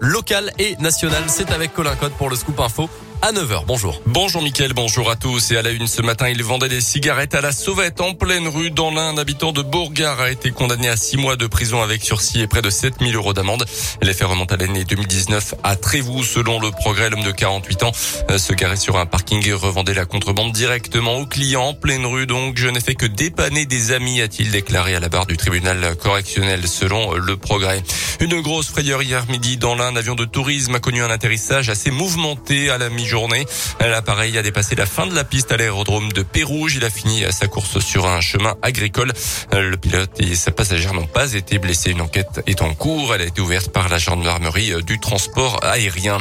Local et national, c'est avec Colin Code pour le Scoop Info à 9h. Bonjour. Bonjour Mickaël, bonjour à tous. Et à la une ce matin, il vendait des cigarettes à la sauvette en pleine rue dans l'un. Un habitant de Bourgard a été condamné à 6 mois de prison avec sursis et près de 7000 euros d'amende. Les faits remontent à l'année 2019 à Trévoux. Selon le progrès, l'homme de 48 ans euh, se garait sur un parking et revendait la contrebande directement aux clients en pleine rue. Donc, je n'ai fait que dépanner des amis, a-t-il déclaré à la barre du tribunal correctionnel selon le progrès. Une grosse frayeur hier midi dans l'un. Un avion de tourisme a connu un atterrissage assez mouvementé à la mi journée. L'appareil a dépassé la fin de la piste à l'aérodrome de Pérouge. Il a fini sa course sur un chemin agricole. Le pilote et sa passagère n'ont pas été blessés. Une enquête est en cours. Elle a été ouverte par la gendarmerie du transport aérien.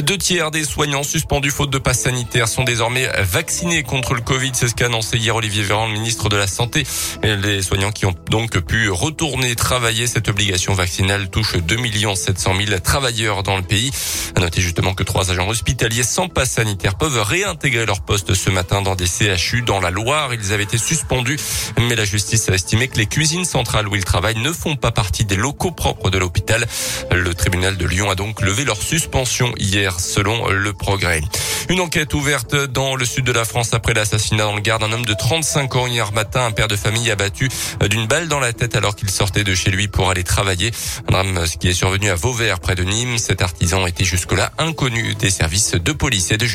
Deux tiers des soignants suspendus faute de passe sanitaire sont désormais vaccinés contre le Covid. C'est ce qu'a annoncé hier Olivier Véran, le ministre de la Santé. Les soignants qui ont donc pu retourner travailler. Cette obligation vaccinale touche 2 700 000 travailleurs dans le pays. À noter justement que trois agents hospitaliers sans passe sanitaire peuvent réintégrer leur poste ce matin dans des CHU dans la Loire. Ils avaient été suspendus, mais la justice a estimé que les cuisines centrales où ils travaillent ne font pas partie des locaux propres de l'hôpital. Le tribunal de Lyon a donc levé leur suspension hier, selon le progrès. Une enquête ouverte dans le sud de la France après l'assassinat dans le Gard d'un homme de 35 ans hier matin, un père de famille abattu d'une balle dans la tête alors qu'il sortait de chez lui pour aller travailler. Un drame qui est survenu à Vauvert près de Nîmes. Cet artisan était jusque-là inconnu des services de police de.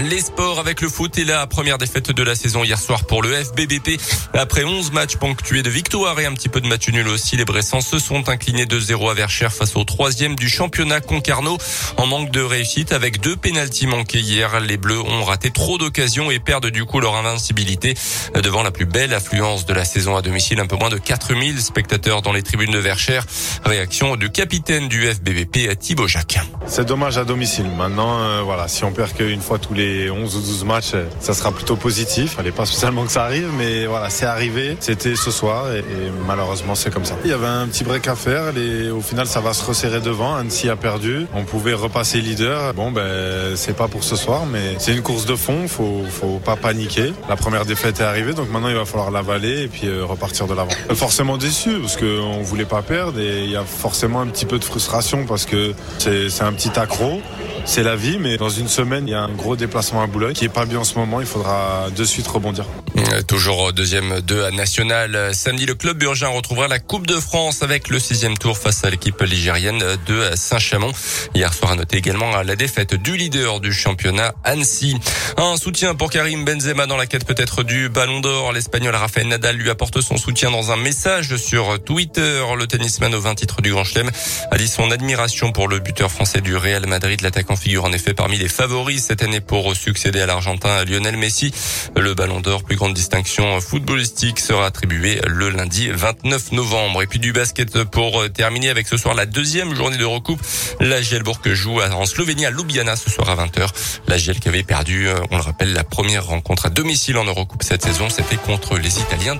Les sports avec le foot et la première défaite de la saison hier soir pour le FBBP. Après 11 matchs ponctués de victoires et un petit peu de match nul aussi, les Bressans se sont inclinés 2-0 à Verchères face au troisième du championnat Concarneau en manque de réussite avec deux pénalties manqués hier. Les Bleus ont raté trop d'occasions et perdent du coup leur invincibilité devant la plus belle affluence de la saison à domicile. Un peu moins de 4000 spectateurs dans les tribunes de Verchères. Réaction du capitaine du FBBP, Thibaut Jacques. C'est dommage à domicile. Maintenant, euh, voilà, si on perd qu'une fois tous les 11 ou 12 matchs, ça sera plutôt positif. Fallait pas spécialement que ça arrive, mais voilà, c'est arrivé. C'était ce soir et, malheureusement c'est comme ça. Il y avait un petit break à faire. et au final, ça va se resserrer devant. Annecy a perdu. On pouvait repasser leader. Bon, ben c'est pas pour ce soir, mais c'est une course de fond. Faut, faut pas paniquer. La première défaite est arrivée, donc maintenant il va falloir l'avaler et puis euh, repartir de l'avant. Forcément déçu parce qu'on voulait pas perdre et il y a forcément un petit peu de frustration parce que c'est un petit accro c'est la vie, mais dans une semaine, il y a un gros déplacement à Boulogne qui est pas bien en ce moment. Il faudra de suite rebondir. Euh, toujours deuxième 2 à National. Samedi, le club burgin retrouvera la Coupe de France avec le sixième tour face à l'équipe ligérienne de Saint-Chamond. Hier soir, à noter également la défaite du leader du championnat, Annecy. Un soutien pour Karim Benzema dans la quête peut-être du Ballon d'Or. L'Espagnol Rafael Nadal lui apporte son soutien dans un message sur Twitter. Le tennisman au 20 titres du Grand Chelem a dit son admiration pour le buteur français du Real Madrid. L'attaquant figure en effet parmi les favoris cette année pour succéder à l'Argentin Lionel Messi. Le Ballon d'Or, plus grande distinction footballistique, sera attribué le lundi 29 novembre. Et puis du basket pour terminer avec ce soir la deuxième journée de recoupe. La Gielbourg joue en Slovénie à Ljubljana ce soir à 20h. La Giel qui avait perdu, on le rappelle, la première rencontre à domicile en Eurocoupe cette saison, c'était contre les Italiens.